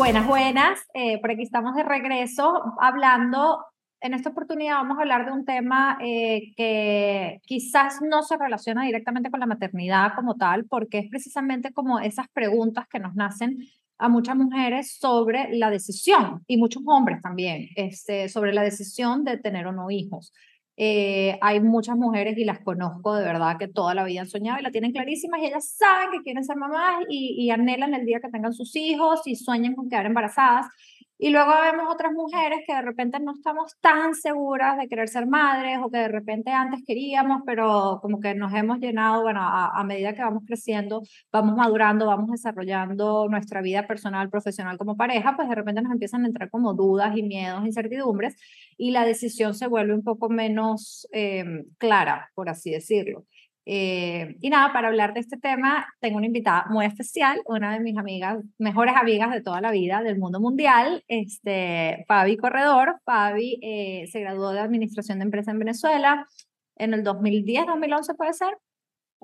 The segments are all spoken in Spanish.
Buenas, buenas. Eh, por aquí estamos de regreso hablando. En esta oportunidad vamos a hablar de un tema eh, que quizás no se relaciona directamente con la maternidad como tal, porque es precisamente como esas preguntas que nos nacen a muchas mujeres sobre la decisión y muchos hombres también, este, sobre la decisión de tener o no hijos. Eh, hay muchas mujeres y las conozco de verdad que toda la vida han soñado y la tienen clarísimas y ellas saben que quieren ser mamás y, y anhelan el día que tengan sus hijos y sueñan con quedar embarazadas. Y luego vemos otras mujeres que de repente no estamos tan seguras de querer ser madres o que de repente antes queríamos, pero como que nos hemos llenado, bueno, a, a, medida que vamos creciendo, vamos madurando, vamos desarrollando nuestra vida personal, profesional como pareja, pues de repente nos empiezan a entrar como dudas y miedos, incertidumbres y la decisión se vuelve un poco menos eh, clara, por así decirlo. Eh, y nada, para hablar de este tema, tengo una invitada muy especial, una de mis amigas, mejores amigas de toda la vida del mundo mundial, este, Fabi Corredor. Fabi eh, se graduó de Administración de Empresa en Venezuela en el 2010, 2011 puede ser,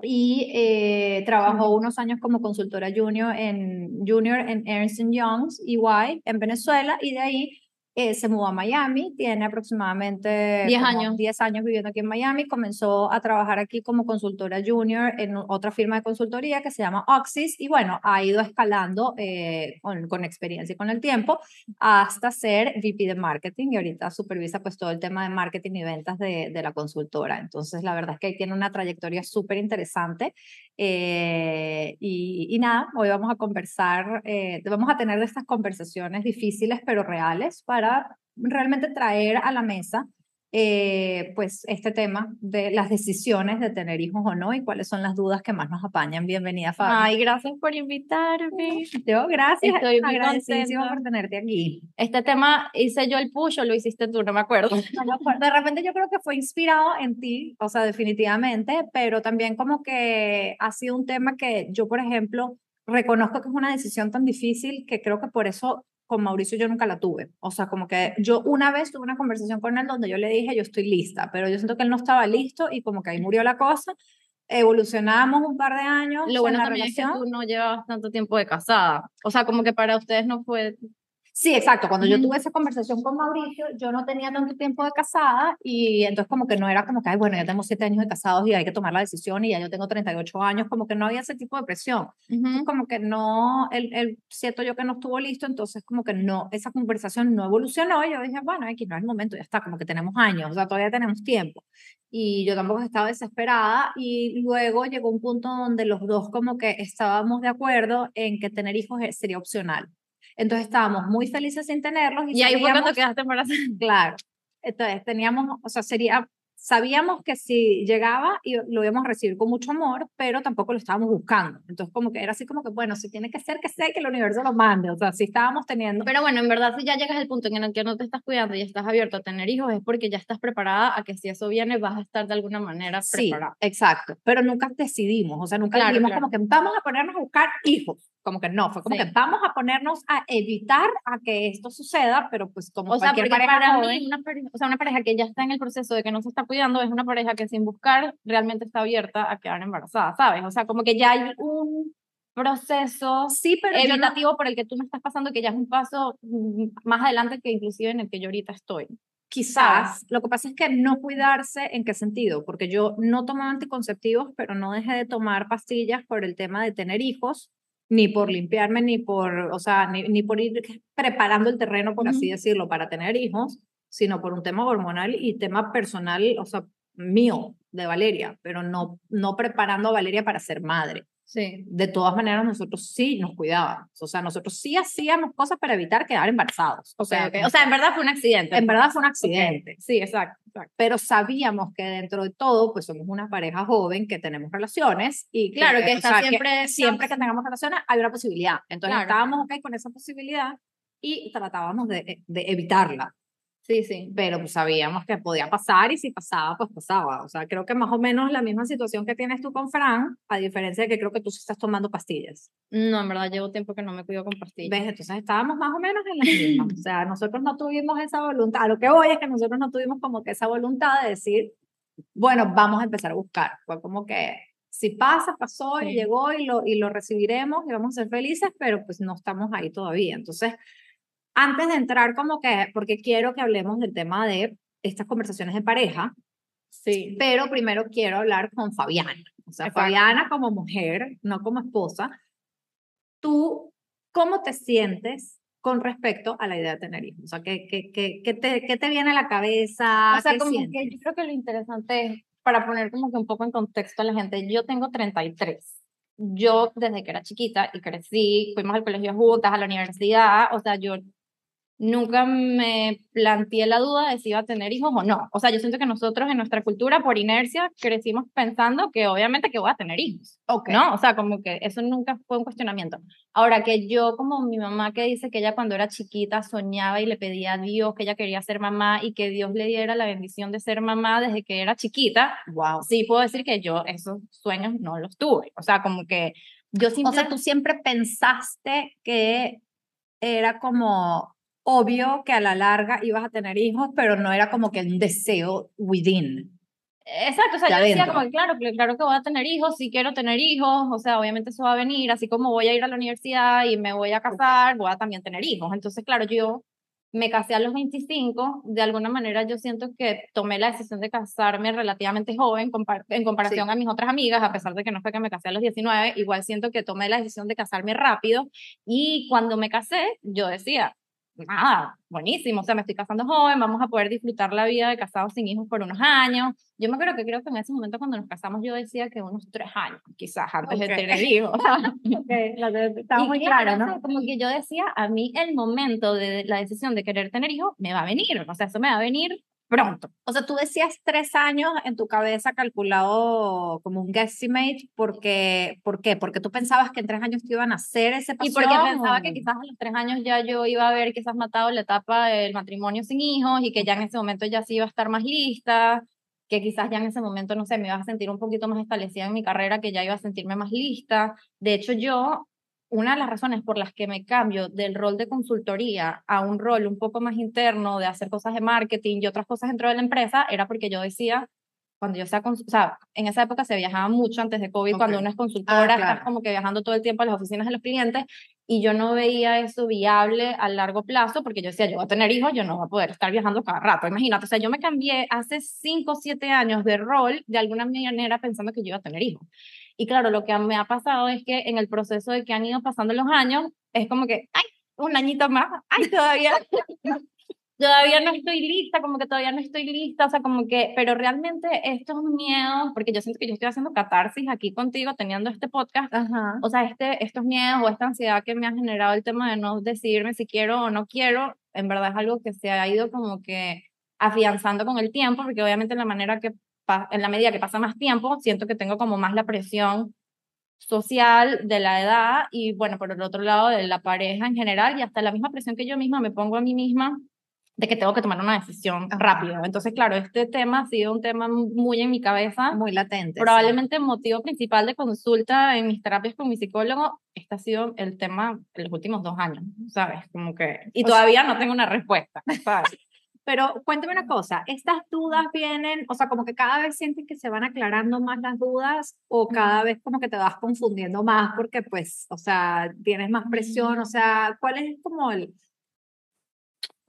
y eh, trabajó unos años como consultora junior en, junior en Ernst Young, EY, en Venezuela, y de ahí eh, se mudó a Miami, tiene aproximadamente 10 años. 10 años viviendo aquí en Miami, comenzó a trabajar aquí como consultora junior en otra firma de consultoría que se llama Oxys y bueno, ha ido escalando eh, con, con, experiencia y con el tiempo hasta ser VP de marketing y ahorita supervisa pues todo el tema de marketing y ventas de, de la consultora. Entonces la verdad es que tiene una trayectoria súper interesante eh, y, nada, hoy vamos a conversar, eh, vamos a tener estas conversaciones difíciles pero reales para realmente traer a la mesa eh, pues este tema de las decisiones de tener hijos o no y cuáles son las dudas que más nos apañan. Bienvenida, Fabi. Ay, gracias por invitarme. Yo, gracias. Estoy muy agradecida por tenerte aquí. Este tema hice yo el push o lo hiciste tú, no me acuerdo. No me acuerdo. De repente yo creo que fue inspirado en ti, o sea, definitivamente, pero también como que ha sido un tema que yo, por ejemplo, reconozco que es una decisión tan difícil que creo que por eso con Mauricio yo nunca la tuve. O sea, como que yo una vez tuve una conversación con él donde yo le dije, yo estoy lista, pero yo siento que él no estaba listo y como que ahí murió la cosa. Evolucionamos un par de años. Lo bueno en la también relación. es que tú no llevabas tanto tiempo de casada. O sea, como que para ustedes no fue Sí, exacto. Cuando yo tuve esa conversación con Mauricio, yo no tenía tanto tiempo de casada y entonces como que no era como que, ay, bueno, ya tengo siete años de casados y hay que tomar la decisión y ya yo tengo 38 años, como que no había ese tipo de presión. Uh -huh. Como que no, el, el siento yo que no estuvo listo, entonces como que no, esa conversación no evolucionó y yo dije, bueno, aquí no es el momento, ya está, como que tenemos años, o sea, todavía tenemos tiempo. Y yo tampoco estaba desesperada y luego llegó un punto donde los dos como que estábamos de acuerdo en que tener hijos sería opcional. Entonces estábamos muy felices sin tenerlos. Y, y ahí fue cuando quedaste embarazada. Claro. Entonces teníamos, o sea, sería, sabíamos que si llegaba y lo íbamos a recibir con mucho amor, pero tampoco lo estábamos buscando. Entonces como que era así como que, bueno, si tiene que ser, que sea que el universo lo mande. O sea, si estábamos teniendo... Pero bueno, en verdad si ya llegas al punto en el que no te estás cuidando y estás abierto a tener hijos, es porque ya estás preparada a que si eso viene vas a estar de alguna manera preparada. Sí, exacto. Pero nunca decidimos, o sea, nunca claro, dijimos claro. como que vamos a ponernos a buscar hijos como que no, fue como Sí. que vamos a ponernos a evitar a que esto suceda, pero pues como O cualquier pareja para joven, mí, una pareja, o sea, una pareja que ya está en el proceso de que no se está cuidando es una pareja que sin buscar realmente está abierta a quedar embarazada, ¿sabes? O sea, como que ya hay un proceso sí, pero yo no, evitativo por el que tú no estás pasando, que ya es un paso mm, más adelante que inclusive en el que yo ahorita estoy. quizás, lo que pasa es que no cuidarse, ¿en qué sentido? Porque yo no tomaba anticonceptivos, pero no dejé de tomar pastillas por el tema de tener hijos, ni por limpiarme, ni por, o sea, ni, ni por ir preparando el terreno, por así Ujú. decirlo, para tener hijos, sino por un tema hormonal y tema personal, o sea, mío, de Valeria, pero no, no preparando a Valeria para ser madre. Sí. De todas maneras, nosotros sí nos cuidábamos, o sea, nosotros sí hacíamos cosas para evitar quedar embarazados. O sea, O sea, en verdad fue un accidente. en verdad fue un accidente, Sí, exacto. exacto. pero sabíamos que dentro de todo, pues somos una pareja joven que tenemos relaciones y Claro, que o está sea, siempre- siempre que tengamos relaciones hay una posibilidad. Entonces Claro. estábamos ok con esa posibilidad y tratábamos de, de evitarla, Sí, sí. pero pues, sabíamos que podía pasar y si pasaba, pues pasaba. O sea, creo que más o menos la misma situación que tienes tú con Fran, a diferencia de que creo que tú estás tomando pastillas. No, en verdad llevo tiempo que no me cuido con pastillas. ¿Ves? Entonces estábamos más o menos en la misma. O sea, nosotros no tuvimos esa voluntad. A lo que voy es que nosotros no tuvimos como que esa voluntad de decir, bueno, vamos a empezar a buscar. Fue como que si pasa, pasó y Sí. llegó y lo, y lo recibiremos y vamos a ser felices, pero pues no estamos ahí todavía. Entonces, antes de entrar como que, porque quiero que hablemos del tema de estas conversaciones de pareja, Sí. pero primero quiero hablar con Fabiana. O sea, Exacto. Fabiana como mujer, no como esposa. ¿Tú cómo te sientes con respecto a la idea de tener hijos? O sea, ¿qué, qué, qué, qué te, qué te viene a la cabeza? O sea, ¿Qué como sientes? que yo creo que lo interesante es, para poner como que un poco en contexto a la gente, yo tengo 33. Yo desde que era chiquita y crecí, fuimos al colegio juntas, a la universidad, o sea, yo nunca me planteé la duda de si iba a tener hijos o no. O sea, yo siento que nosotros en nuestra cultura, por inercia, crecimos pensando que obviamente que voy a tener hijos, Ok. ¿no? O sea, como que eso nunca fue un cuestionamiento. Ahora que yo, como mi mamá que dice que ella cuando era chiquita soñaba y le pedía a Dios que ella quería ser mamá y que Dios le diera la bendición de ser mamá desde que era chiquita, Wow. sí puedo decir que yo esos sueños no los tuve. O sea, como que yo O simplemente... sea, tú siempre pensaste que era como obvio que a la larga ibas a tener hijos, pero no era como que un deseo within. Exacto, o sea, yo decía adentro. como que claro, claro que voy a tener hijos, sí quiero tener hijos, o sea, obviamente eso va a venir, así como voy a ir a la universidad y me voy a casar, voy a también tener hijos. Entonces, claro, yo me casé a los 25, de alguna manera yo siento que tomé la decisión de casarme relativamente joven en comparación a mis otras amigas, a pesar de que no fue que me casé a los 19, igual siento que tomé la decisión de casarme rápido y cuando me casé, yo decía, nada, buenísimo, o sea, me estoy casando joven, vamos a poder disfrutar la vida de casados sin hijos por unos años. Yo me acuerdo que creo que en ese momento cuando nos casamos yo decía que unos tres años, quizás antes Ok. de tener hijos. Estaba Y muy claro, ¿no? Como que yo decía, a mí el momento de la decisión de querer tener hijos me va a venir, o sea, eso me va a venir pronto. O sea, tú decías tres años en tu cabeza calculado como un guesstimate, porque, ¿por qué? Porque tú pensabas que en tres años te iban a hacer ese Y pasión. porque pensaba que quizás a los tres años ya yo iba a haber quizás matado la etapa del matrimonio sin hijos y que ya en ese momento ya sí iba a estar más lista, que quizás ya en ese momento, no sé, me iba a sentir un poquito más establecida en mi carrera, que ya iba a sentirme más lista. De hecho, yo, una de las razones por las que me cambio del rol de consultoría a un rol un poco más interno de hacer cosas de marketing y otras cosas dentro de la empresa era porque yo decía, cuando yo sea, cons- o sea, en esa época se viajaba mucho antes de COVID, cuando Ok. uno es consultora, claro. estás como que viajando todo el tiempo a las oficinas de los clientes y yo no veía eso viable a largo plazo porque yo decía, yo voy a tener hijos, yo no voy a poder estar viajando cada rato, imagínate, o sea, yo me cambié hace 5 o 7 años de rol de alguna manera pensando que yo iba a tener hijos. Y claro, lo que me ha pasado es que en el proceso de que han ido pasando los años, es como que, ay, un añito más, ay, todavía, todavía no estoy lista, como que todavía no estoy lista, o sea, como que, pero realmente estos miedos, porque yo siento que yo estoy haciendo catarsis aquí contigo, teniendo este podcast, Ajá. o sea, este, estos miedos o esta ansiedad que me ha generado el tema de no decidirme si quiero o no quiero, en verdad es algo que se ha ido como que afianzando con el tiempo, porque obviamente en la manera que en la medida que pasa más tiempo, siento que tengo como más la presión social de la edad y bueno, por el otro lado de la pareja en general y hasta la misma presión que yo misma me pongo a mí misma de que tengo que tomar una decisión rápido. Entonces, claro, este tema ha sido un tema muy en mi cabeza Muy latente. sí. probablemente el motivo principal de consulta en mis terapias con mi psicólogo, este ha sido el tema en los últimos dos años, ¿sabes? Como que, y O sea- todavía no tengo una respuesta, ¿sabes? Pero cuéntame una cosa, ¿estas dudas vienen, o sea, como que cada vez sientes que se van aclarando más las dudas o cada vez como que te vas confundiendo más porque pues, o sea, tienes más presión, o sea, ¿cuál es como el...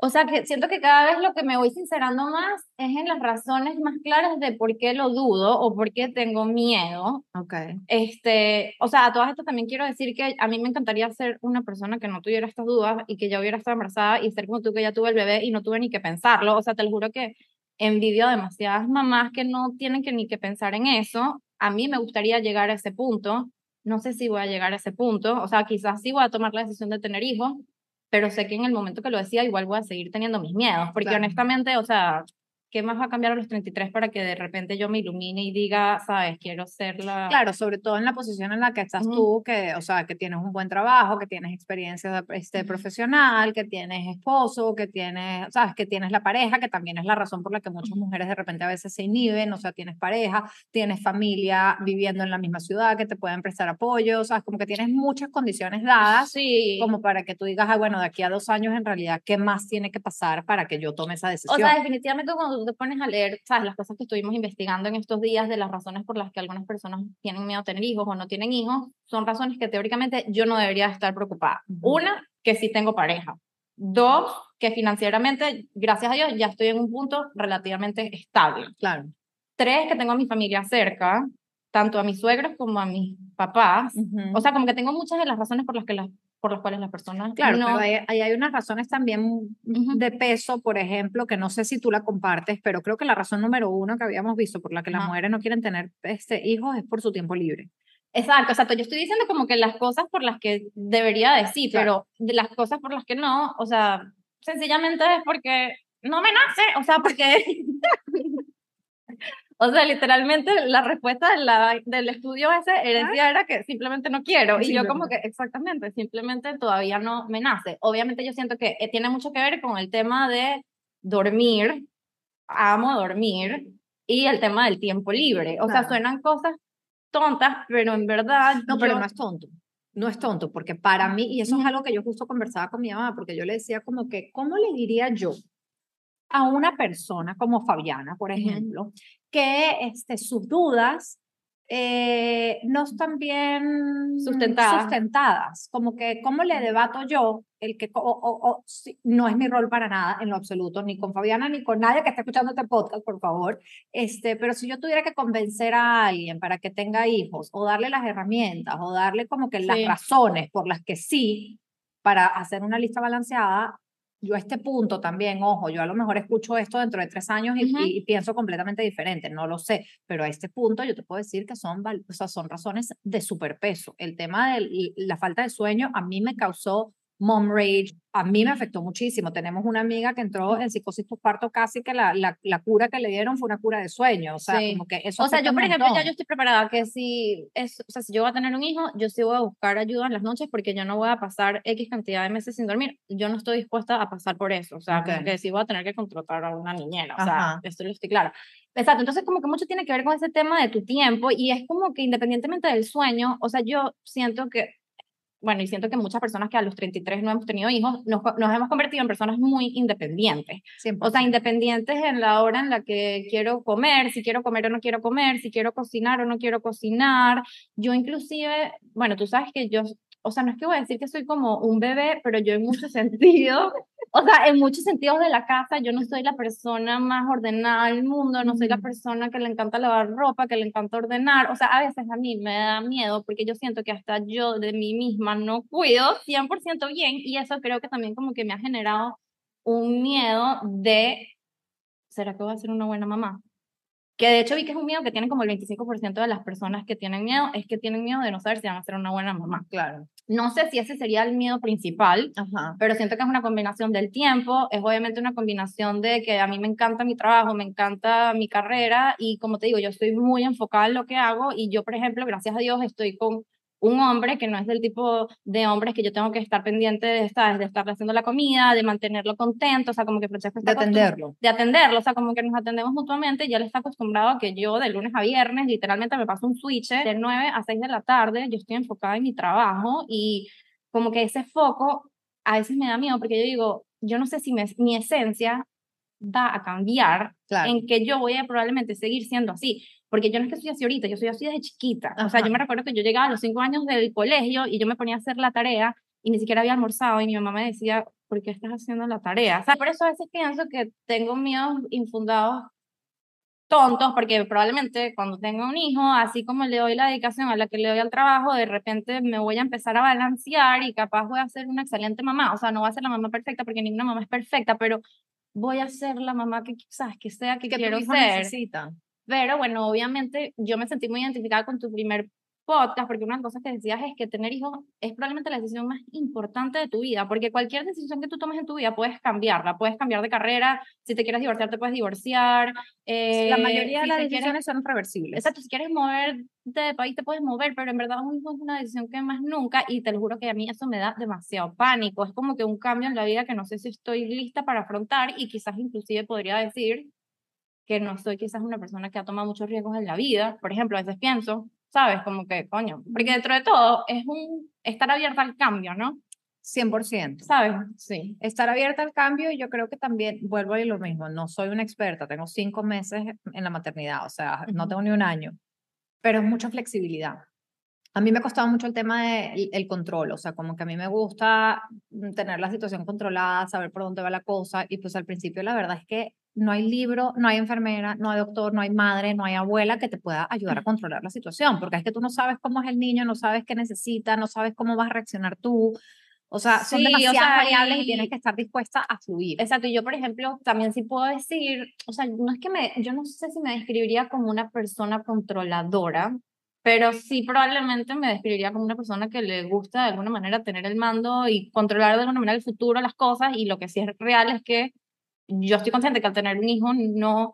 O sea, que siento que cada vez lo que me voy sincerando más es en las razones más claras de por qué lo dudo o por qué tengo miedo. Ok. Este, o sea, a todas estas también quiero decir que a mí me encantaría ser una persona que no tuviera estas dudas y que ya hubiera estado embarazada y ser como tú que ya tuve el bebé y no tuve ni que pensarlo. O sea, te lo juro que envidio a demasiadas mamás que no tienen que ni que pensar en eso. A mí me gustaría llegar a ese punto. No sé si voy a llegar a ese punto. O sea, quizás sí voy a tomar la decisión de tener hijos, pero sé que en el momento que lo decía igual voy a seguir teniendo mis miedos, porque Claro. honestamente, o sea, ¿qué más va a cambiar a los 33 para que de repente yo me ilumine y diga, sabes, quiero ser la... Claro, sobre todo en la posición en la que estás tú, que, o sea, que tienes un buen trabajo, que tienes experiencia este, profesional, que tienes esposo, que tienes, sabes, que tienes la pareja, que también es la razón por la que muchas mujeres de repente a veces se inhiben, o sea, tienes pareja, tienes familia viviendo en la misma ciudad que te pueden prestar apoyo, o sea, como que tienes muchas condiciones dadas Sí. como para que tú digas, ah, bueno, de aquí a dos años en realidad, ¿qué más tiene que pasar para que yo tome esa O decisión? sea, definitivamente cuando tú te pones a leer, sabes, las cosas que estuvimos investigando en estos días de las razones por las que algunas personas tienen miedo a tener hijos o no tienen hijos, son razones que teóricamente yo no debería estar preocupada. Una, que sí tengo pareja. Dos, que financieramente, gracias a Dios, ya estoy en un punto relativamente estable. Claro. Tres, que tengo a mi familia cerca, tanto a mis suegros como a mis papás. O sea, como que tengo muchas de las razones por las que las por las cuales las personas Claro, no... pero ahí, ahí hay unas razones también de peso, por ejemplo, que no sé si tú la compartes, pero creo que la razón número uno que habíamos visto por la que las mujeres no quieren tener este, hijos es por su tiempo libre. Exacto, exacto. Yo estoy diciendo como que las cosas por las que debería decir, Claro. pero de las cosas por las que no, o sea, sencillamente es porque no me nace, o sea, porque... o sea, literalmente la respuesta de la, del estudio ese herencia era que simplemente no quiero. Y yo como que, exactamente, simplemente todavía no me nace. Obviamente yo siento que eh, tiene mucho que ver con el tema de dormir, amo dormir, y el tema del tiempo libre. O sea, Claro. suenan cosas tontas, pero en verdad... No, pero yo- no es tonto. No es tonto, porque para mí, y eso es algo que yo justo conversaba con mi mamá, porque yo le decía como que, ¿cómo le diría yo a una persona como Fabiana, por ejemplo, que este, sus dudas eh, no están bien Sustentadas. sustentadas? Como que, ¿cómo le debato yo el que o- o- o- no es mi rol para nada en lo absoluto, ni con Fabiana, ni con nadie que esté escuchando este podcast, por favor? Este, pero si yo tuviera que convencer a alguien para que tenga hijos, o darle las herramientas, o darle como que las razones por las que sí, para hacer una lista balanceada, yo a este punto también, ojo, yo a lo mejor escucho esto dentro de tres años y, Ujú. y- y pienso completamente diferente, no lo sé, pero a este punto yo te puedo decir que son, val- o sea, son razones de superpeso. El tema de la falta de sueño a mí me causó mom rage, a mí me afectó muchísimo. Tenemos una amiga que entró en psicosis postparto casi que la, la, la cura que le dieron fue una cura de sueño, o sea, Sí. como que eso O sea, yo, por ejemplo, ya yo estoy preparada que si, es, o sea, si yo voy a tener un hijo, yo sí voy a buscar ayuda en las noches porque yo no voy a pasar X cantidad de meses sin dormir. Yo no estoy dispuesta a pasar por eso. O sea, como Ok. que sí voy a tener que contratar a una niñera. O sea, Ajá. esto lo estoy clara. Exacto. Entonces, como que mucho tiene que ver con ese tema de tu tiempo y es como que independientemente del sueño, o sea, yo siento que bueno, y siento que muchas personas que a los 33 no hemos tenido hijos, nos, nos hemos convertido en personas muy independientes. O sea, 100%. independientes en la hora en la que quiero comer, si quiero comer o no quiero comer, si quiero cocinar o no quiero cocinar. Yo inclusive, bueno, tú sabes que yo, o sea, no es que voy a decir que soy como un bebé, pero yo en muchos sentidos, o sea, en muchos sentidos de la casa, yo no soy la persona más ordenada del mundo, no soy la persona que le encanta lavar ropa, que le encanta ordenar. O sea, a veces a mí me da miedo porque yo siento que hasta yo de mí misma no cuido 100% bien y eso creo que también como que me ha generado un miedo de, ¿será que voy a ser una buena mamá? Que de hecho vi que es un miedo que tienen como el 25% de las personas que tienen miedo, es que tienen miedo de no saber si van a ser una buena mamá. Claro. No sé si ese sería el miedo principal, Ajá. pero siento que es una combinación del tiempo, es obviamente una combinación de que a mí me encanta mi trabajo, me encanta mi carrera y como te digo, yo estoy muy enfocada en lo que hago y yo, por ejemplo, gracias a Dios estoy con un hombre que no es del tipo de hombres que yo tengo que estar pendiente de, estar, de estarle haciendo la comida, de mantenerlo contento, o sea, como que Francesco De está acostum- atenderlo. de atenderlo, o sea, como que nos atendemos mutuamente, ya él está acostumbrado a que yo de lunes a viernes literalmente me paso un switch de 9 a 6 de la tarde, yo estoy enfocada en mi trabajo y como que ese foco a veces me da miedo porque yo digo, yo no sé si me- mi esencia va a cambiar Claro. en que yo voy a probablemente seguir siendo así, porque yo no es que soy así ahorita, yo soy así desde chiquita. O sea, Ajá. yo me recuerdo que yo llegaba a los cinco años del colegio y yo me ponía a hacer la tarea y ni siquiera había almorzado y mi mamá me decía, ¿por qué estás haciendo la tarea? O sea, por eso a veces pienso que tengo miedos infundados tontos, porque probablemente cuando tenga un hijo, así como le doy la dedicación a la que le doy al trabajo, de repente me voy a empezar a balancear y capaz voy a ser una excelente mamá. O sea, no voy a ser la mamá perfecta porque ninguna mamá es perfecta, pero voy a ser la mamá que quizás que sea que, que quiero ser. necesita. Pero bueno, obviamente yo me sentí muy identificada con tu primer podcast, porque una de las cosas que decías es que tener hijos es probablemente la decisión más importante de tu vida, porque cualquier decisión que tú tomes en tu vida puedes cambiarla, puedes cambiar de carrera, si te quieres divorciar te puedes divorciar. eh, la mayoría de si las te quieres- decisiones son reversibles. Exacto, si quieres mover de país te puedes mover, pero en verdad un hijo es una decisión que más nunca, y te lo juro que a mí eso me da demasiado pánico, es como que un cambio en la vida que no sé si estoy lista para afrontar y quizás inclusive podría decir que no soy quizás una persona que ha tomado muchos riesgos en la vida, por ejemplo, a veces pienso, ¿sabes? Como que, coño, porque dentro de todo es un estar abierta al cambio, ¿no? 100%. ¿sabes? Sí. Estar abierta al cambio y yo creo que también, vuelvo a ir lo mismo, no soy una experta, tengo cinco meses en la maternidad, o sea, no tengo ni un año, pero es mucha flexibilidad. A mí me costaba mucho el tema del el control, o sea, como que a mí me gusta mm, tener la situación controlada, saber por dónde va la cosa, y pues al principio la verdad es que no hay libro, no hay enfermera, no hay doctor, no hay madre, no hay abuela que te pueda ayudar a controlar la situación, porque es que tú no sabes cómo es el niño, no sabes qué necesita, no sabes cómo vas a reaccionar tú, o sea, son Sí, o demasiadas sea, variables y y- tienes que estar dispuesta a fluir. Exacto, y yo, por ejemplo, también sí puedo decir, o sea, no es que me, yo no sé si me describiría como una persona controladora, pero sí probablemente me describiría como una persona que le gusta de alguna manera tener el mando y controlar de alguna manera el futuro, las cosas, y lo que sí es real es que yo estoy consciente que al tener un hijo no,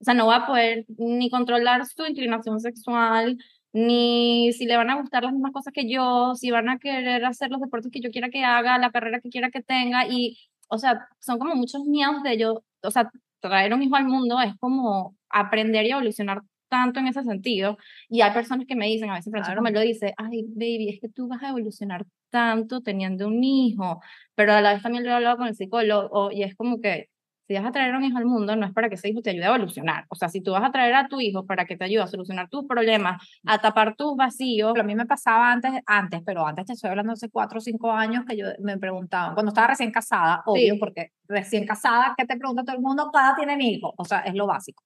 o sea, no va a poder ni controlar su inclinación sexual, ni si le van a gustar las mismas cosas que yo, si van a querer hacer los deportes que yo quiera que haga, la carrera que quiera que tenga, y, o sea, son como muchos miedos de yo, o sea, traer un hijo al mundo es como aprender y evolucionar tanto en ese sentido, y hay personas que me dicen, a veces Francisco Claro. me lo dice, ay, baby, es que tú vas a evolucionar tanto teniendo un hijo, pero a la vez también lo he hablado con el psicólogo, y es como que si vas a traer un hijo al mundo, no es para que ese hijo te ayude a evolucionar. O sea, si tú vas a traer a tu hijo para que te ayude a solucionar tus problemas, a tapar tus vacíos, a mí me pasaba antes, antes, pero antes te estoy hablando hace cuatro o cinco años que yo me preguntaban, cuando estaba recién casada, obvio, Sí. porque recién casada, ¿qué te pregunta todo el mundo? Cada tienen hijos, o sea, es lo básico.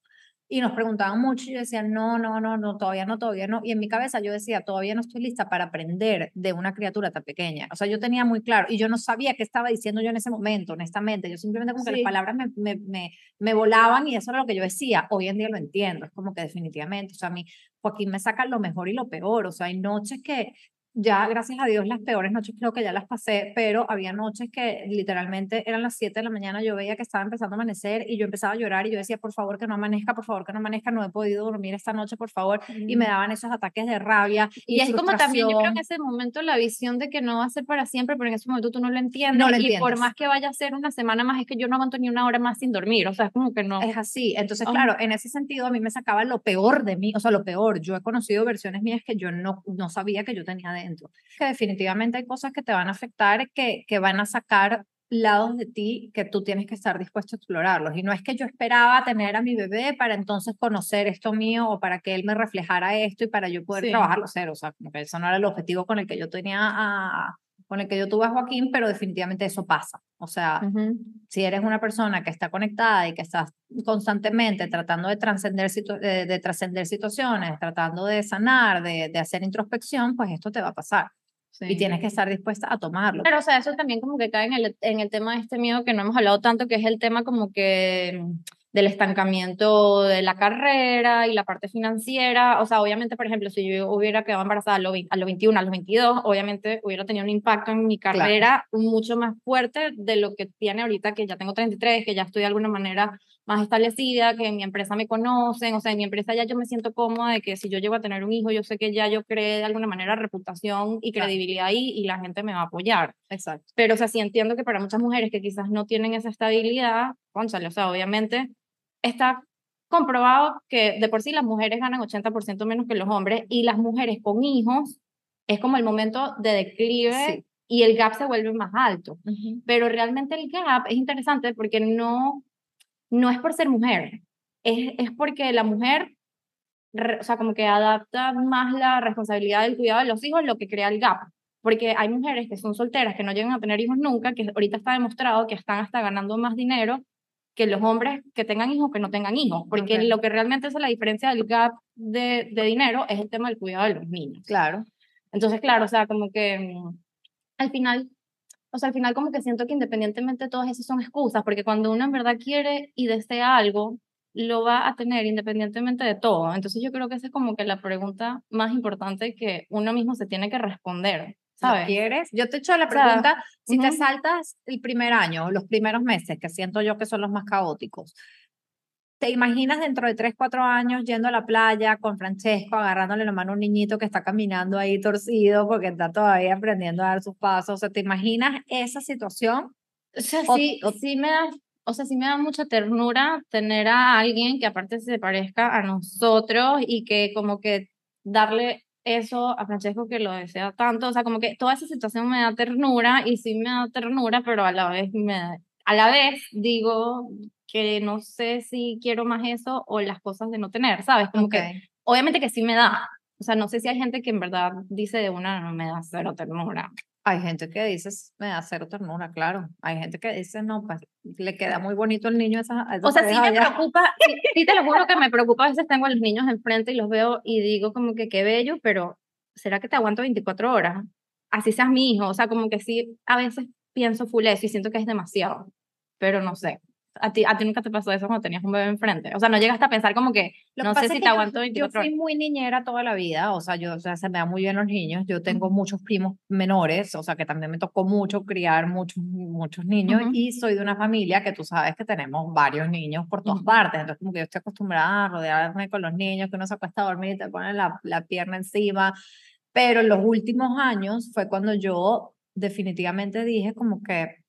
Y nos preguntaban mucho y yo decía, no, no, no, no, todavía no, todavía no. Y en mi cabeza yo decía, todavía no estoy lista para aprender de una criatura tan pequeña. O sea, yo tenía muy claro y yo no sabía qué estaba diciendo yo en ese momento, honestamente. Yo simplemente como que las palabras me, me, me, me volaban y eso era lo que yo decía. Hoy en día lo entiendo, es como que definitivamente, o sea, a mí Joaquín me saca lo mejor y lo peor. O sea, hay noches que ya, gracias a Dios, las peores noches creo que ya las pasé, pero había noches que literalmente eran las 7 de la mañana, yo veía que estaba empezando a amanecer y yo empezaba a llorar y yo decía, por favor, que no amanezca, por favor, que no amanezca, no he podido dormir esta noche, por favor. Y me daban esos ataques de rabia. Y, Y es como también, yo creo que en ese momento la visión de que no va a ser para siempre, pero en ese momento tú no lo entiendes. No lo y por entiendes. más que vaya a ser una semana más, es que yo no aguanto ni una hora más sin dormir. O sea, es como que no. Es así. Entonces, Ajá. claro, en ese sentido a mí me sacaba lo peor de mí, o sea, lo peor. Yo he conocido versiones mías que yo no, no sabía que yo tenía dentro. Que definitivamente hay cosas que te van a afectar, que, que van a sacar lados de ti que tú tienes que estar dispuesto a explorarlos. Y no es que yo esperaba tener a mi bebé para entonces conocer esto mío o para que él me reflejara esto y para yo poder Sí. trabajarlo cero. O sea, como que eso no era el objetivo con el que yo tenía a, con el que yo tuve a Joaquín, pero definitivamente eso pasa. O sea, Ujú. si eres una persona que está conectada y que estás constantemente tratando de trascender situ- de, de trascender situaciones, tratando de sanar, de, de hacer introspección, pues esto te va a pasar. Y Sí. tienes que estar dispuesta a tomarlo. Pero, o sea, eso también como que cae en el, en el tema de este miedo que no hemos hablado tanto, que es el tema como que mm, del estancamiento de la carrera y la parte financiera. O sea, obviamente, por ejemplo, si yo hubiera quedado embarazada a los, a los 21, a los 22, obviamente hubiera tenido un impacto en mi Claro. carrera mucho más fuerte de lo que tiene ahorita, que ya tengo 33, que ya estoy de alguna manera más establecida, que en mi empresa me conocen, o sea, en mi empresa ya yo me siento cómoda de que si yo llego a tener un hijo, yo sé que ya yo creé de alguna manera reputación y Claro. credibilidad ahí y la gente me va a apoyar. Exacto. Pero, o sea, sí entiendo que para muchas mujeres que quizás no tienen esa estabilidad, cónchale, o sea, obviamente está comprobado que de por sí las mujeres ganan 80% menos que los hombres y las mujeres con hijos es como el momento de declive Sí. y el gap se vuelve más alto. Pero realmente el gap es interesante porque no, no es por ser mujer, es, es porque la mujer, re- o sea, como que adapta más la responsabilidad del cuidado de los hijos, lo que crea el gap. Porque hay mujeres que son solteras, que no llegan a tener hijos nunca, que ahorita está demostrado que están hasta ganando más dinero que los hombres que tengan hijos que no tengan hijos. Porque lo que realmente hace la diferencia del gap de, de dinero es el tema del cuidado de los niños. Claro. Entonces, claro, o sea, como que mm, al final, o sea, al final como que siento que independientemente todas esas son excusas, porque cuando uno en verdad quiere y desea algo, lo va a tener independientemente de todo. Entonces yo creo que esa es como que la pregunta más importante que uno mismo se tiene que responder, ¿Lo ¿sabes? quieres? Yo te he hecho la O sea, pregunta, si te ujú. saltas el primer año, los primeros meses, que siento yo que son los más caóticos, ¿te imaginas dentro de 3, 4 años yendo a la playa con Francesco, agarrándole la mano a un niñito que está caminando ahí torcido porque está todavía aprendiendo a dar sus pasos? O sea, ¿te imaginas esa situación? O sea, O- sí, o- sí me da, o sea, sí me da mucha ternura tener a alguien que aparte se parezca a nosotros y que como que darle eso a Francesco que lo desea tanto, o sea, como que toda esa situación me da ternura y sí me da ternura, pero a la vez me, a la vez digo que no sé si quiero más eso o las cosas de no tener, ¿sabes? Como que obviamente que sí me da. O sea, no sé si hay gente que en verdad dice de una no me da cero ternura. Hay gente que dice, me da cero ternura, claro. Hay gente que dice, no, pues le queda muy bonito el niño a esa, O sea, sí me preocupa, sí, te lo juro que me preocupa. A veces tengo a los niños enfrente y los veo y digo como que qué bello, pero ¿será que te aguanto 24 horas? Así seas mi hijo. O sea, como que sí, a veces pienso full eso y siento que es demasiado. Pero no sé. A ti, a ti nunca te pasó eso cuando tenías un bebé enfrente. O sea, no llegaste a pensar como que, no sé si te aguanto 24 Yo fui muy niñera toda la vida, o sea, yo, o sea, se me dan muy bien los niños. Yo tengo muchos primos menores, o sea, que también me tocó mucho criar muchos, muchos niños y soy de una familia que tú sabes que tenemos varios niños por todas partes. Entonces, como que yo estoy acostumbrada a rodearme con los niños, que uno se acuesta a dormir y te pone la, la pierna encima. Pero en los últimos años fue cuando yo definitivamente dije como que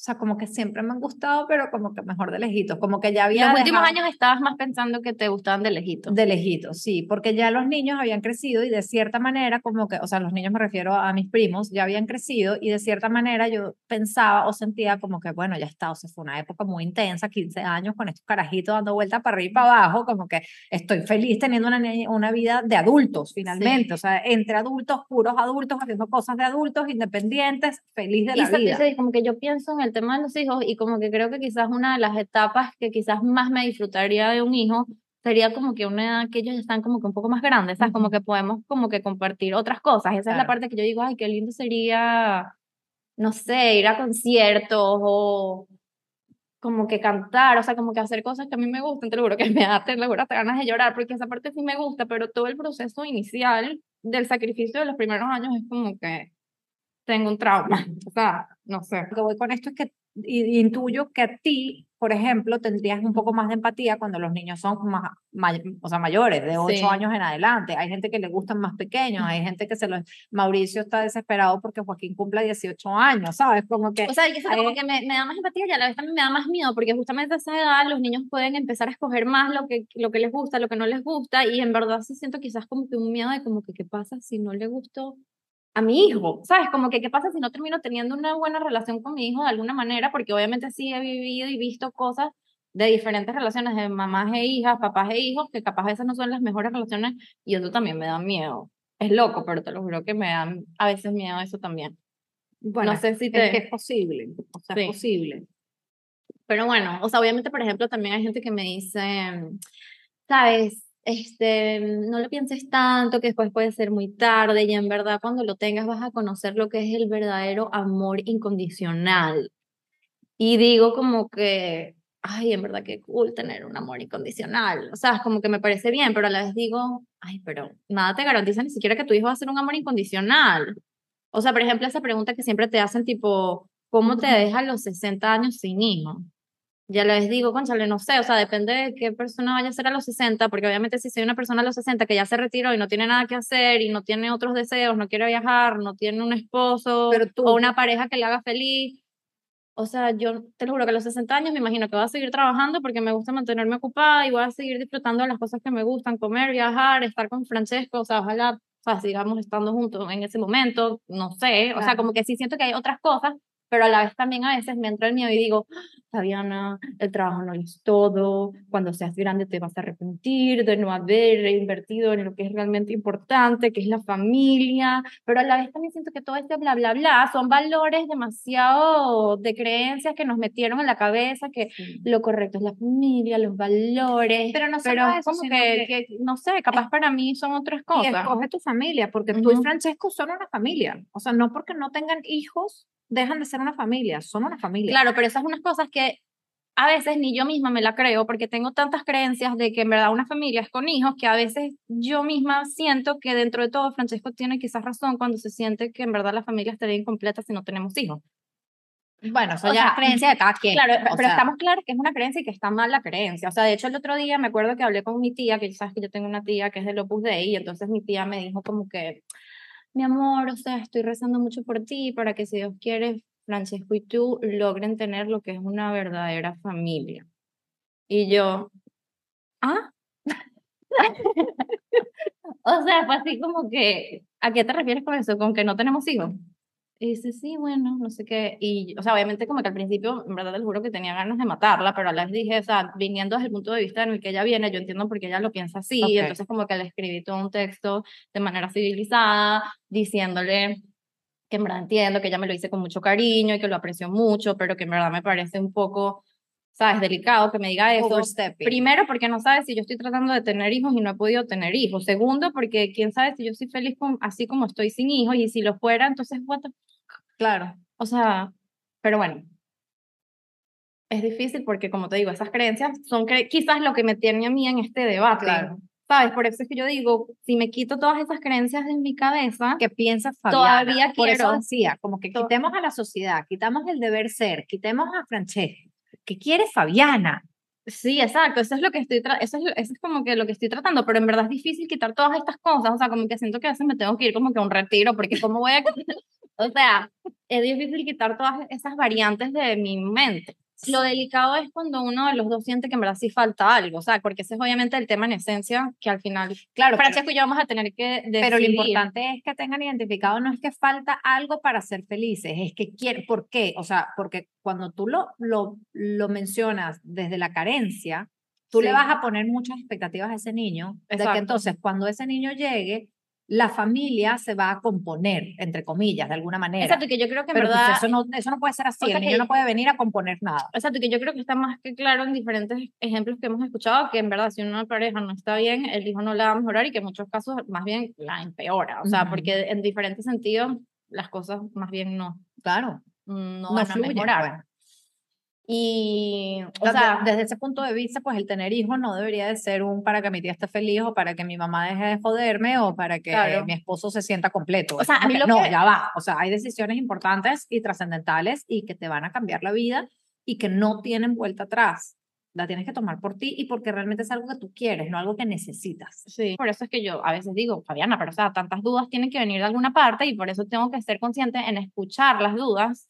o sea, como que siempre me han gustado, pero como que mejor de lejitos. Como que ya había. En los últimos años estabas más pensando que te gustaban de lejitos. De lejitos, sí, porque ya los niños habían crecido y de cierta manera, como que, o sea, los niños me refiero a mis primos, ya habían crecido y de cierta manera yo pensaba o sentía como que, bueno, ya está, o sea, fue una época muy intensa, 15 años con estos carajitos dando vueltas para arriba y para abajo, como que estoy feliz teniendo una, una vida de adultos, finalmente, o sea, entre adultos, puros adultos, haciendo cosas de adultos, independientes, feliz de la vida. Y como que yo pienso en el el tema de los hijos y como que creo que quizás una de las etapas que quizás más me disfrutaría de un hijo sería como que una edad que ellos están como que un poco más grandes, ¿sabes? Como que podemos como que compartir otras cosas. Esa es la parte que yo digo, ay, qué lindo sería, no sé, ir a conciertos o como que cantar, o sea, como que hacer cosas que a mí me gustan, te lo juro que me da, te lo juro, te ganas de llorar, porque esa parte sí me gusta, pero todo el proceso inicial del sacrificio de los primeros años es como que tengo un trauma, o sea, no sé. Lo que voy con esto es que intuyo que a ti, por ejemplo, tendrías un poco más de empatía cuando los niños son más, o sea, mayores, de 8 años en adelante. Hay gente que le gustan más pequeños, hay gente que se los... Mauricio está desesperado porque Joaquín cumple 18 años, ¿sabes? Como que... O sea, que, como que me, me, da más empatía y a la vez también me da más miedo, porque justamente a esa edad los niños pueden empezar a escoger más lo que, lo que les gusta, lo que no les gusta, y en verdad sí siento quizás como que un miedo de como que qué pasa si no le gustó a mi hijo, ¿sabes? Como que qué pasa si no termino teniendo una buena relación con mi hijo de alguna manera, porque obviamente sí he vivido y visto cosas de diferentes relaciones de mamás e hijas, papás e hijos, que capaz veces no son las mejores relaciones y eso también me da miedo. Es loco, pero te lo juro que me da a veces miedo eso también. Bueno, no sé si te... es que es posible, o sea, es posible. Pero bueno, o sea, obviamente, por ejemplo, también hay gente que me dice, sabes, este, no lo pienses tanto, que después puede ser muy tarde y en verdad cuando lo tengas vas a conocer lo que es el verdadero amor incondicional. Y digo como que, ay, en verdad qué cool tener un amor incondicional. O sea, es como que me parece bien, pero a la vez digo, ay, pero nada te garantiza ni siquiera que tu hijo va a ser un amor incondicional. O sea, por ejemplo, esa pregunta que siempre te hacen tipo, ¿cómo te dejas los 60 años sin hijo? Ya les digo, conchale, no sé, o sea, depende de qué persona vaya a ser a los 60, porque obviamente si soy una persona a los 60 que ya se retiró y no tiene nada que hacer y no tiene otros deseos, no quiere viajar, no tiene un esposo o una pareja que le haga feliz, o sea, yo te lo juro que a los 60 años me imagino que voy a seguir trabajando porque me gusta mantenerme ocupada y voy a seguir disfrutando de las cosas que me gustan, comer, viajar, estar con Francesco, o sea, ojalá, o sea, sigamos estando juntos en ese momento, no sé, o sea, como que sí siento que hay otras cosas, pero a la vez también a veces me entra el miedo y digo, Fabiana, el trabajo no es todo, cuando seas grande te vas a arrepentir de no haber invertido en lo que es realmente importante, que es la familia, pero a la vez también siento que todo este bla, bla, bla son valores demasiado de creencias que nos metieron en la cabeza, que lo correcto es la familia, los valores, pero no pero como que, no sé, capaz para mí son otras cosas. Y escoge tu familia, porque tú y Francesco son una familia, o sea, no porque no tengan hijos dejan de ser una familia, son una familia. Claro, pero esas son unas cosas que a veces ni yo misma me la creo porque tengo tantas creencias de que en verdad una familia es con hijos que a veces yo misma siento que dentro de todo Francesco tiene quizás razón cuando se siente que en verdad la familia estaría incompleta si no tenemos hijos. Bueno, eso ya es creencia de cada quien. Claro, pero estamos claros que es una creencia y que está mal la creencia. O sea, de hecho el otro día me acuerdo que hablé con mi tía, que sabes que yo tengo una tía que es del Opus Dei, y entonces mi tía me dijo como que, mi amor, o sea, estoy rezando mucho por ti para que si Dios quiere, Francesco y tú logren tener lo que es una verdadera familia. Y yo, ¿ah? O sea, fue así como que, ¿a qué te refieres con eso? ¿Con que no tenemos hijos? Y dice, sí, bueno, no sé qué. Y, o sea, obviamente como que al principio, en verdad, te juro que tenía ganas de matarla, pero a la vez dije, o sea, viniendo desde el punto de vista en el que ella viene, yo entiendo por qué ella lo piensa así. Ok. Entonces como que le escribí todo un texto de manera civilizada, diciéndole que en verdad entiendo que ella me lo dice con mucho cariño y que lo aprecio mucho, pero que en verdad me parece un poco, ¿sabes? Delicado que me diga eso. Primero, porque no sabe si yo estoy tratando de tener hijos y no he podido tener hijos. Segundo, porque quién sabe si yo soy feliz con, así como estoy sin hijos y si lo fuera, entonces, what the Claro. o sea, pero bueno, es difícil porque, como te digo, esas creencias son cre- quizás lo que me tiene a mí en este debate. Claro. ¿Sabes? Por eso es que yo digo, si me quito todas esas creencias de mi cabeza, ¿Qué piensa Fabiana? Todavía Por eso quiero. decía, como que To- quitemos a la sociedad, quitamos el deber ser, quitemos a Francesca. ¿Qué quiere Fabiana? sí, exacto, eso es lo que estoy, eso es, eso es como que lo que estoy tratando, pero en verdad es difícil quitar todas estas cosas, o sea, como que siento que a veces me tengo que ir como que a un retiro, porque cómo voy a, o sea, es difícil quitar todas esas variantes de mi mente. Lo delicado es cuando uno de los dos siente que en verdad sí falta algo, o sea, porque ese es obviamente el tema en esencia que al final Claro, Francesco y yo vamos a tener que decidir. pero lo importante es que tengan identificado, no es que falta algo para ser felices, es que quieren, ¿por qué? O sea, porque cuando tú lo, lo, lo mencionas desde la carencia, tú le vas a poner muchas expectativas a ese niño, de que Exacto. entonces cuando ese niño llegue, la familia se va a componer, entre comillas, de alguna manera. Exacto, que yo creo que en Pero pues, verdad eso, no, eso no puede ser así, o sea el niño que- no puede venir a componer nada. Exacto, que yo creo que está más que claro en diferentes ejemplos que hemos escuchado, que en verdad si una pareja no está bien, el hijo no la va a mejorar y que en muchos casos más bien la empeora, o sea, Ujú. porque en diferentes sentidos las cosas más bien no, Claro, no, no, van a fluye. mejorar. pues. Y, o sea, desde ese punto de vista, pues el tener hijos no debería de ser un para que mi tía esté feliz o para que mi mamá deje de joderme o para que Claro. mi esposo se sienta completo. O sea, a mí lo no, que- ya va. O sea, hay decisiones importantes y trascendentales y que te van a cambiar la vida y que no tienen vuelta atrás. La tienes que tomar por ti y porque realmente es algo que tú quieres, no algo que necesitas. Sí, por eso es que yo a veces digo, Fabiana, pero o sea, tantas dudas tienen que venir de alguna parte y por eso tengo que ser consciente en escuchar las dudas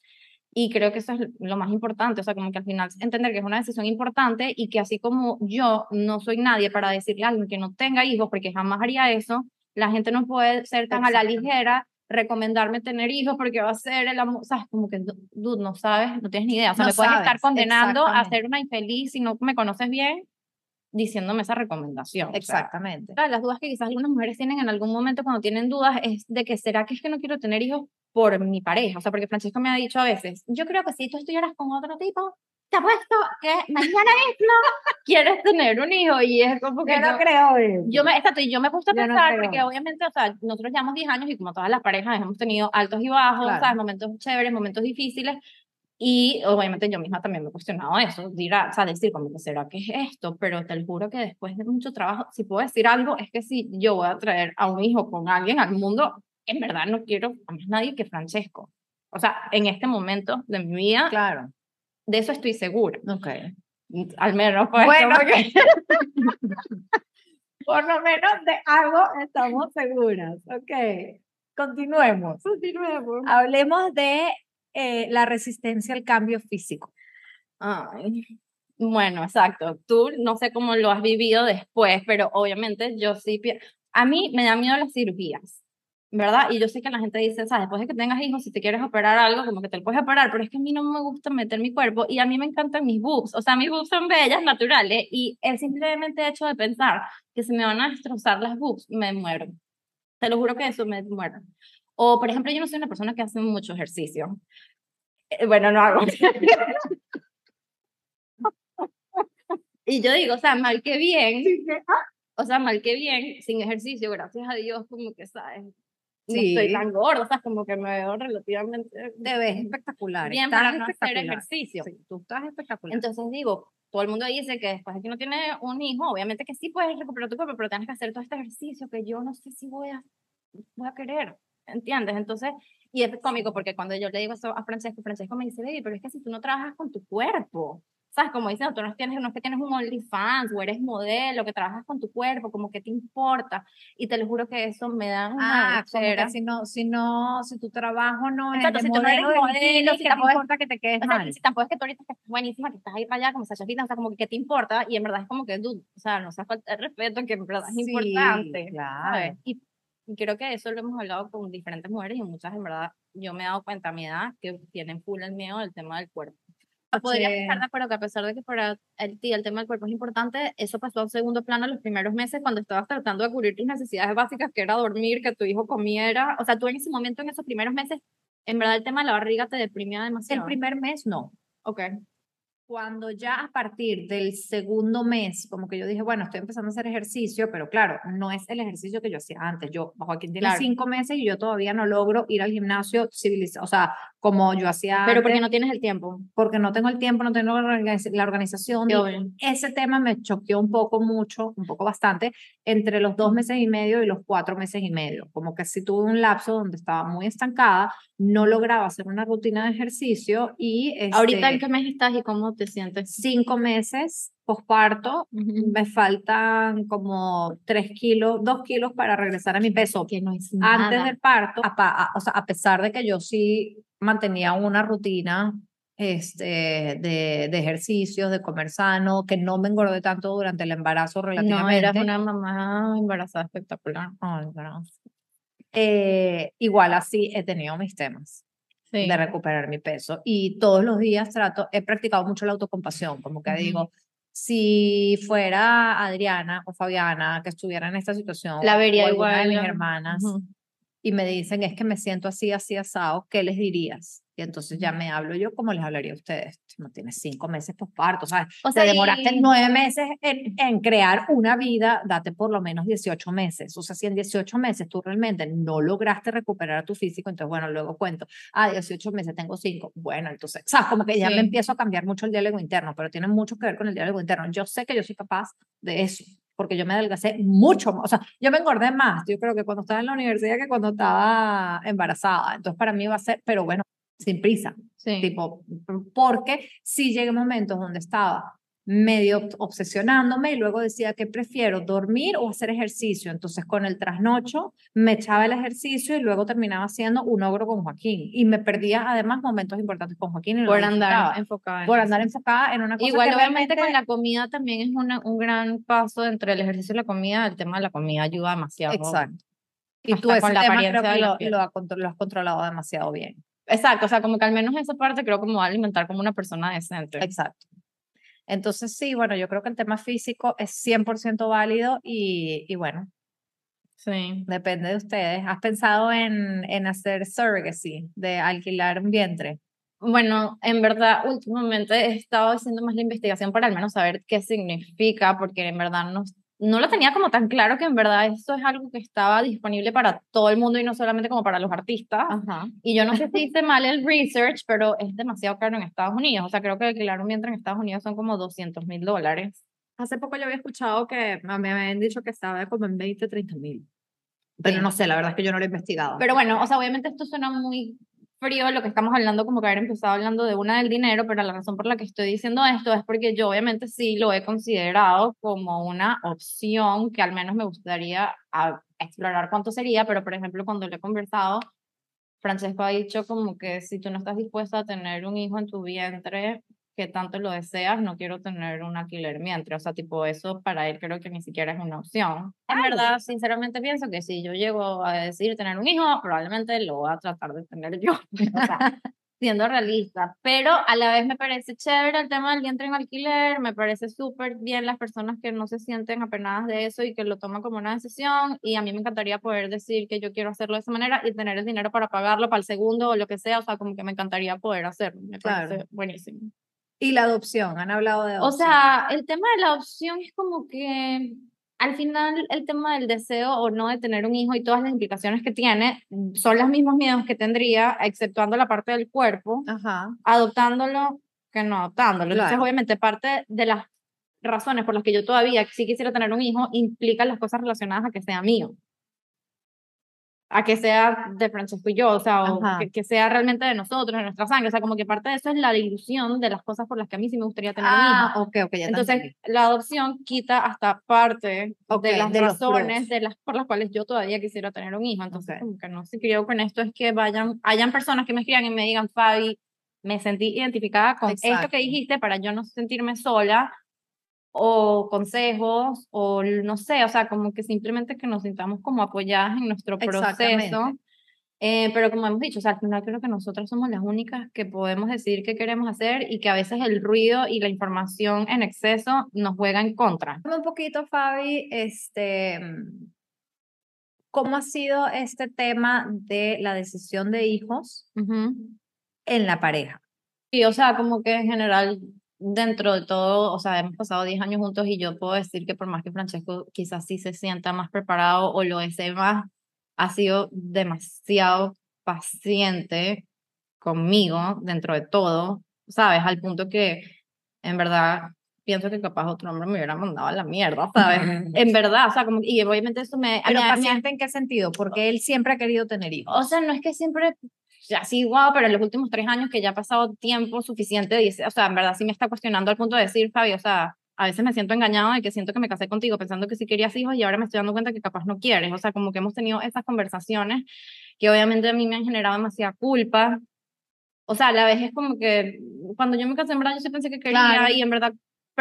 y creo que eso es lo más importante, o sea, como que al final entender que es una decisión importante y que así como yo no soy nadie para decirle a alguien que no tenga hijos, porque jamás haría eso, la gente no puede ser tan a la ligera recomendarme tener hijos porque va a ser el amor, sabes, como que dude, no sabes, no tienes ni idea, o sea, No me puedes estar condenando a ser una infeliz si no me conoces bien diciéndome esa recomendación. o sea, Exactamente. Las dudas que quizás algunas mujeres tienen en algún momento cuando tienen dudas es de que será que es que no quiero tener hijos por mi pareja. O sea, porque Francisco me ha dicho a veces, yo creo que si tú estuvieras con otro tipo, te apuesto que mañana mismo quieres tener un hijo y es como que Yo no creo eso. yo me, exacto, y yo me puse a Yo no pensar, creo. porque obviamente, o sea, nosotros llevamos 10 años y como todas las parejas hemos tenido altos y bajos, Claro. ¿sabes? Momentos chéveres, momentos difíciles, y obviamente yo misma también me he cuestionado eso, dirá, o sea, decir, como que será que es esto, pero te lo juro que después de mucho trabajo, si puedo decir algo, es que si yo voy a traer a un hijo con alguien al mundo, en verdad no quiero a más nadie que Francesco. O sea, en este momento de mi vida, Claro. de eso estoy segura. Ok. Al menos, pues, Bueno. como que- Por lo menos de algo estamos seguras. Ok. Continuemos. Continuemos. Hablemos de eh, la resistencia al cambio físico. Ay, bueno, exacto. Tú no sé cómo lo has vivido después, pero obviamente yo sí. A mí me da miedo las cirugías, ¿verdad? Y yo sé que la gente dice, ¿sabes? Después de que tengas hijos, si te quieres operar algo, como que te lo puedes operar, pero es que a mí no me gusta meter mi cuerpo y a mí me encantan mis boobs. O sea, mis boobs son bellas, naturales, y el simplemente hecho de pensar que se me van a destrozar las boobs, me muero. Te lo juro que eso me muero. O, por ejemplo, yo no soy una persona que hace mucho ejercicio. Eh, Bueno, no hago. Y yo digo, o sea, mal que bien, o sea, mal que bien, sin ejercicio, gracias a Dios, como que, ¿sabes? No Sí. estoy tan gorda, o sea, como que me veo relativamente Te ves espectacular. bien estás para no hacer ejercicio. Sí, tú estás espectacular. Entonces digo, todo el mundo dice que después de que uno tiene un hijo, obviamente que sí puedes recuperar tu cuerpo, pero tienes que hacer todo este ejercicio que yo no sé si voy a, voy a querer, ¿entiendes? Entonces, y es cómico porque cuando yo le digo eso a Francesco, Francesco me dice, baby, pero es que si tú no trabajas con tu cuerpo, ¿sabes? Como dicen, tú no, tienes, no es que tienes un OnlyFans o eres modelo, que trabajas con tu cuerpo, como que te importa. Y te lo juro que eso me da una Ah, como que si no, si no, si tu trabajo no Exacto, es de si tú no eres modelo, modelo, si tampoco importa que te quedes O sea, mal. si tampoco es que tú ahorita estás buenísima, que estás ahí para allá como Sasha Fitness, o sea, como que ¿qué te importa? Y en verdad es como que, dude, o sea, no se falta el respeto, que en verdad es Sí, importante, claro. ¿sabes? Y, y creo que eso lo hemos hablado con diferentes mujeres y muchas, en verdad, yo me he dado cuenta a mi edad que tienen full el miedo del tema del cuerpo. Podría Sí. estar de acuerdo que a pesar de que para el, el tema del cuerpo es importante, eso pasó a un segundo plano los primeros meses cuando estabas tratando de cubrir tus necesidades básicas, que era dormir, que tu hijo comiera. O sea, tú en ese momento, en esos primeros meses, en verdad el tema de la barriga te deprimía demasiado. El primer mes no. Ok. Cuando ya a partir del segundo mes, como que yo dije, bueno, estoy empezando a hacer ejercicio, pero claro, no es el ejercicio que yo hacía antes. Yo, Joaquín tiene Claro. cinco meses y yo todavía no logro ir al gimnasio civilizado, o sea, como yo hacía Pero porque no tienes el tiempo. porque no tengo el tiempo, no tengo la organiz- la organización. Ese tema me choqueó un poco mucho, un poco bastante, entre los dos meses y medio y los cuatro meses y medio. Como que sí tuve un lapso donde estaba muy estancada, no lograba hacer una rutina de ejercicio y Ahorita este, en qué mes estás y cómo te sientes. cinco meses posparto, me faltan como tres kilos, dos kilos para regresar a mi peso. Que no es Antes nada. del parto, a, a- o sea, a pesar de que yo sí mantenía una rutina este, de, de ejercicios, de comer sano, que no me engordé tanto durante el embarazo No, relativamente. eras una mamá embarazada espectacular. Ay, gracias. Eh, igual así he tenido mis temas Sí. de recuperar mi peso y todos los días trato, he practicado mucho la autocompasión, como que Ujú. digo, si fuera Adriana o Fabiana que estuviera en esta situación, La o vería de igual. mis ¿no? hermanas, Ujú. Y me dicen, es que me siento así, así, asado, ¿qué les dirías? Y entonces ya me hablo yo como les hablaría a ustedes. No tienes cinco meses posparto, ¿sabes? O Te sea, demoraste y- nueve meses en, en crear una vida, date por lo menos 18 meses. O sea, si en 18 meses tú realmente no lograste recuperar tu físico, entonces, bueno, luego cuento, ah, 18 meses tengo cinco. Bueno, entonces, ¿sabes? Como que ya Sí. me empiezo a cambiar mucho el diálogo interno, pero tiene mucho que ver con el diálogo interno. Yo sé que yo soy capaz de eso, porque yo me adelgacé mucho más. O sea, yo me engordé más, yo creo que cuando estaba en la universidad que cuando estaba embarazada. Entonces, para mí va a ser, pero bueno, sin prisa. Sí. Tipo, porque sí llegué a momentos donde estaba medio obs- obsesionándome y luego decía que prefiero dormir o hacer ejercicio. Entonces con el trasnocho me echaba el ejercicio y luego terminaba haciendo un ogro con Joaquín. Y me perdía además momentos importantes con Joaquín y por andar enfocada. en por eso. andar enfocada en una cosa Igual, que obviamente, realmente- con la comida también es una, un gran paso entre el ejercicio y la comida. El tema de la comida ayuda demasiado. Exacto. Y hasta tú ese con la tema apariencia creo que lo, lo has controlado demasiado bien. Exacto, o sea, como que al menos esa parte creo que me va a alimentar como una persona decente. Exacto. Entonces, sí, bueno, yo creo que el tema físico es 100% válido y, y bueno, Sí. depende de ustedes. ¿Has pensado en, en hacer surrogacy, de alquilar un vientre? Bueno, en verdad, últimamente he estado haciendo más la investigación para al menos saber qué significa, porque en verdad no, no lo tenía como tan claro que en verdad esto es algo que estaba disponible para todo el mundo y no solamente como para los artistas. Ajá. Y yo no sé si hice mal el research, pero es demasiado caro en Estados Unidos. O sea, creo que alquilar un vientre en Estados Unidos son como 200 mil dólares. Hace poco yo había escuchado que me habían dicho que estaba como en 20, 30 mil. Pero Sí. no sé, la verdad es que yo no lo he investigado. Pero bueno, o sea, obviamente esto suena muy frío lo que estamos hablando, como que haber empezado hablando de una del dinero, pero la razón por la que estoy diciendo esto es porque yo obviamente sí lo he considerado como una opción que al menos me gustaría explorar cuánto sería, pero por ejemplo cuando lo he conversado, Francesco ha dicho como que si tú no estás dispuesta a tener un hijo en tu vientre, que tanto lo deseas, no quiero tener un alquiler vientre, o sea, tipo eso para él creo que ni siquiera es una opción. En verdad, sinceramente pienso que si yo llego a decidir tener un hijo, probablemente lo voy a tratar de tener yo, o sea, siendo realista, pero a la vez me parece chévere el tema del vientre en alquiler, me parece súper bien las personas que no se sienten apenadas de eso y que lo toman como una decisión y a mí me encantaría poder decir que yo quiero hacerlo de esa manera y tener el dinero para pagarlo para el segundo o lo que sea, o sea, como que me encantaría poder hacerlo, me Claro. parece buenísimo. Y la adopción, han hablado de O adopción. sea, el tema de la adopción es como que al final el tema del deseo o no de tener un hijo y todas las implicaciones que tiene mm, son los mismos miedos que tendría, exceptuando la parte del cuerpo, Ajá. adoptándolo que no adoptándolo. Entonces, Claro. obviamente, parte de las razones por las que yo todavía sí quisiera tener un hijo implican las cosas relacionadas a que sea mío. A que sea de Francesco y yo, o sea, o que, que sea realmente de nosotros, de nuestra sangre, o sea, como que parte de eso es la ilusión de las cosas por las que a mí sí me gustaría tener un Ah, hijo. ok, ok, ya te Entonces, entendí. la adopción quita hasta parte Ok, de las de razones de las, por las cuales yo todavía quisiera tener un hijo. Entonces, como que no sé, creo con esto es que vayan, hayan personas que me escriban y me digan, Fabi, me sentí identificada con esto Exacto. que dijiste para yo no sentirme sola, o consejos, o no sé, o sea, como que simplemente que nos sintamos como apoyadas en nuestro proceso. Eh, pero como hemos dicho, o sea, al final creo que nosotras somos las únicas que podemos decir qué queremos hacer y que a veces el ruido y la información en exceso nos juega en contra. Un poquito, Fabi, este, ¿cómo ha sido este tema de la decisión de hijos Ujú. en la pareja? Sí, o sea, como que en general, dentro de todo, o sea, hemos pasado 10 años juntos y yo puedo decir que por más que Francesco quizás sí se sienta más preparado o lo desee más, ha sido demasiado paciente conmigo dentro de todo, ¿sabes? Al punto que en verdad pienso que capaz otro hombre me hubiera mandado a la mierda, ¿sabes? En verdad, o sea, como, y obviamente eso me... Pero me- me- paciente en qué sentido? Porque él siempre ha querido tener hijos. o sea, no es que siempre así, guau, pero en los últimos tres años que ya ha pasado tiempo suficiente, dice, o sea, en verdad sí me está cuestionando al punto de decir, Fabi, o sea, a veces me siento engañado de que siento que me casé contigo pensando que sí querías hijos y ahora me estoy dando cuenta que capaz no quieres. O sea, como que hemos tenido esas conversaciones que obviamente a mí me han generado demasiada culpa. O sea, a la vez es como que cuando yo me casé, en verdad, yo sí pensé que quería Claro. y en verdad...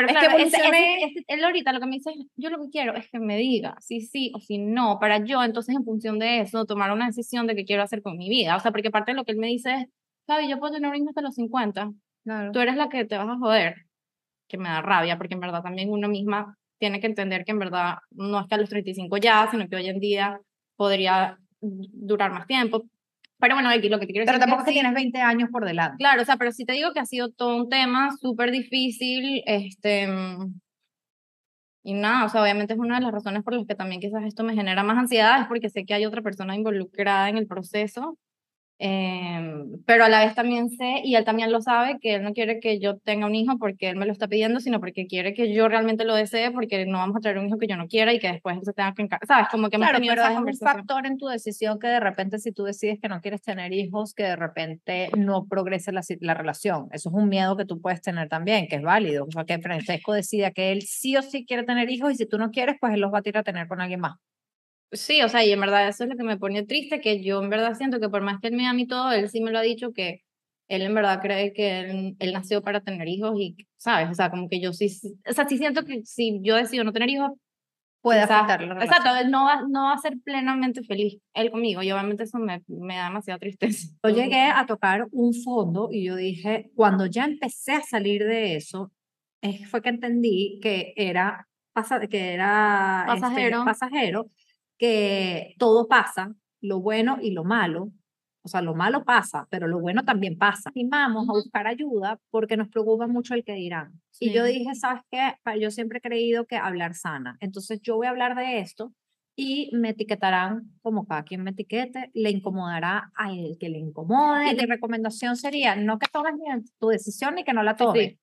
Pero Es que claro, ese- ese- evolucioné- ese- él ahorita lo que me dice es, yo lo que quiero es que me diga si sí o si no, para yo entonces en función de eso tomar una decisión de qué quiero hacer con mi vida. O sea, porque parte de lo que él me dice es, Fabi, yo puedo tener un hijo hasta los 50, Claro. tú eres la que te vas a joder, que me da rabia, porque en verdad también uno misma tiene que entender que en verdad no es que a los 35 ya, sino que hoy en día podría durar más tiempo. Pero bueno, aquí lo que te quiero Pero decir tampoco es que sí- tienes 20 años por delante. Claro, o sea, pero sí te digo que ha sido todo un tema súper difícil, este, y nada, o sea, obviamente es una de las razones por las que también quizás esto me genera más ansiedad, es porque sé que hay otra persona involucrada en el proceso, em, pero a la vez también sé, y él también lo sabe, que él no quiere que yo tenga un hijo porque él me lo está pidiendo, sino porque quiere que yo realmente lo desee, porque no vamos a traer un hijo que yo no quiera y que después él se tenga que encargar, ¿sabes? Como que hemos Claro, pero es un factor en tu decisión que de repente si tú decides que no quieres tener hijos, que de repente no progrese la, la relación. Eso es un miedo que tú puedes tener también, que es válido. O sea, que Francesco decida que él sí o sí quiere tener hijos y si tú no quieres, pues él los va a tirar a tener con alguien más. Sí, o sea, y en verdad eso es lo que me pone triste, que yo en verdad siento que por más que él me ama y todo, él sí me lo ha dicho que él en verdad cree que él, él nació para tener hijos y, ¿sabes? O sea, como que yo sí, o sea, sí siento que si yo decido no tener hijos, Puede quizás- afectar la relación. Exacto, él no va, no va a ser plenamente feliz él conmigo y obviamente eso me, me da demasiada tristeza. Yo llegué a tocar un fondo y yo dije, cuando ya empecé a salir de eso, es, fue que entendí que era, que era este, Pasajero. Que todo pasa, lo bueno y lo malo. O sea, lo malo pasa, pero lo bueno también pasa. Y vamos a buscar ayuda porque nos preocupa mucho el que dirán. Y yo Sí. dije, ¿sabes qué? Yo siempre he creído que hablar sana. Entonces yo voy a hablar de esto y me etiquetarán como cada quien me etiquete, le incomodará al que le incomode. Y Mi recomendación sería no que tomes tu decisión ni que no la Sí, tomes. sí.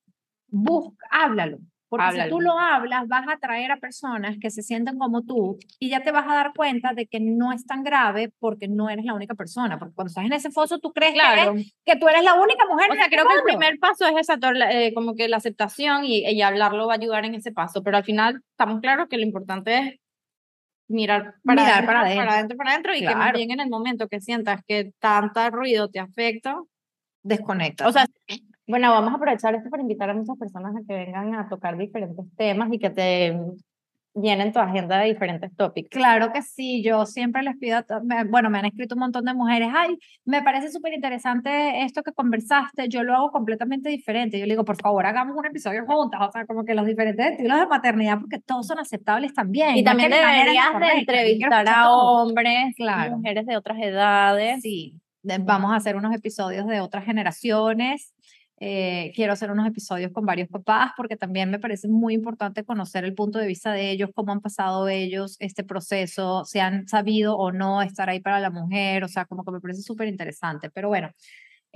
Busca, háblalo. Porque si tú lo hablas, vas a atraer a personas que se sienten como tú y ya te vas a dar cuenta de que no es tan grave porque no eres la única persona. Porque cuando estás en ese foso, tú crees que, Claro. que tú eres la única mujer O en sea, este creo que el primer paso es esa, eh, como que la aceptación y, y hablarlo va a ayudar en ese paso, pero al final estamos claros que lo importante es mirar para Mirar adentro, para para adentro. para adentro y que más bien en el momento que sientas que tanta ruido te afecta, Desconecta. o sea, bueno, vamos a aprovechar esto para invitar a muchas personas a que vengan a tocar diferentes temas y que te llenen tu agenda de diferentes tópicos. Claro que sí, yo siempre les pido, bueno, me han escrito un montón de mujeres, ay, me parece súper interesante esto que conversaste, yo lo hago completamente diferente. Yo le digo, por favor, hagamos un episodio juntas, o sea, como que los diferentes estilos de maternidad, porque todos son aceptables también. Y no también deberías de correcta, entrevistar a hombres, Claro. mujeres de otras edades. Sí, vamos a hacer unos episodios de otras generaciones. Eh, quiero hacer unos episodios con varios papás porque también me parece muy importante conocer el punto de vista de ellos, cómo han pasado ellos este proceso, si han sabido o no estar ahí para la mujer, o sea, como que me parece súper interesante. Pero bueno,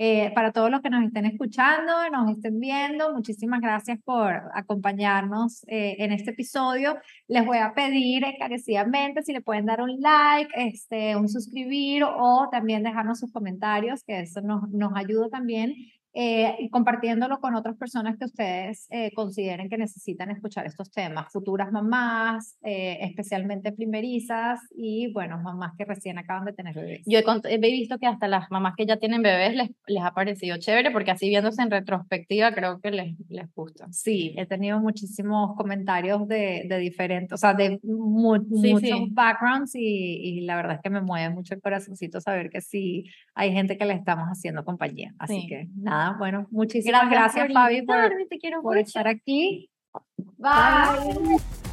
Eh, para todos los que nos estén escuchando, nos estén viendo, muchísimas gracias por acompañarnos eh, en este episodio. Les voy a pedir encarecidamente si le pueden dar un like, este, un suscribir o también dejarnos sus comentarios, que eso nos, nos ayuda también eh, y compartiéndolo con otras personas que ustedes eh, consideren que necesitan escuchar estos temas, futuras mamás, eh, especialmente primerizas y, bueno, mamás que recién acaban de tener bebés. Yo he, he, visto que hasta las mamás que ya tienen bebés les, les ha parecido chévere porque así viéndose en retrospectiva creo que les, les gusta. Sí, he tenido muchísimos comentarios de, de diferentes, o sea, de mu sí, muchos sí. backgrounds y, y, la verdad es que me mueve mucho el corazoncito saber que sí hay gente que le estamos haciendo compañía. Así sí. que nada bueno, muchísimas gracias, gracias Fabi, por, por estar aquí. Bye. Bye.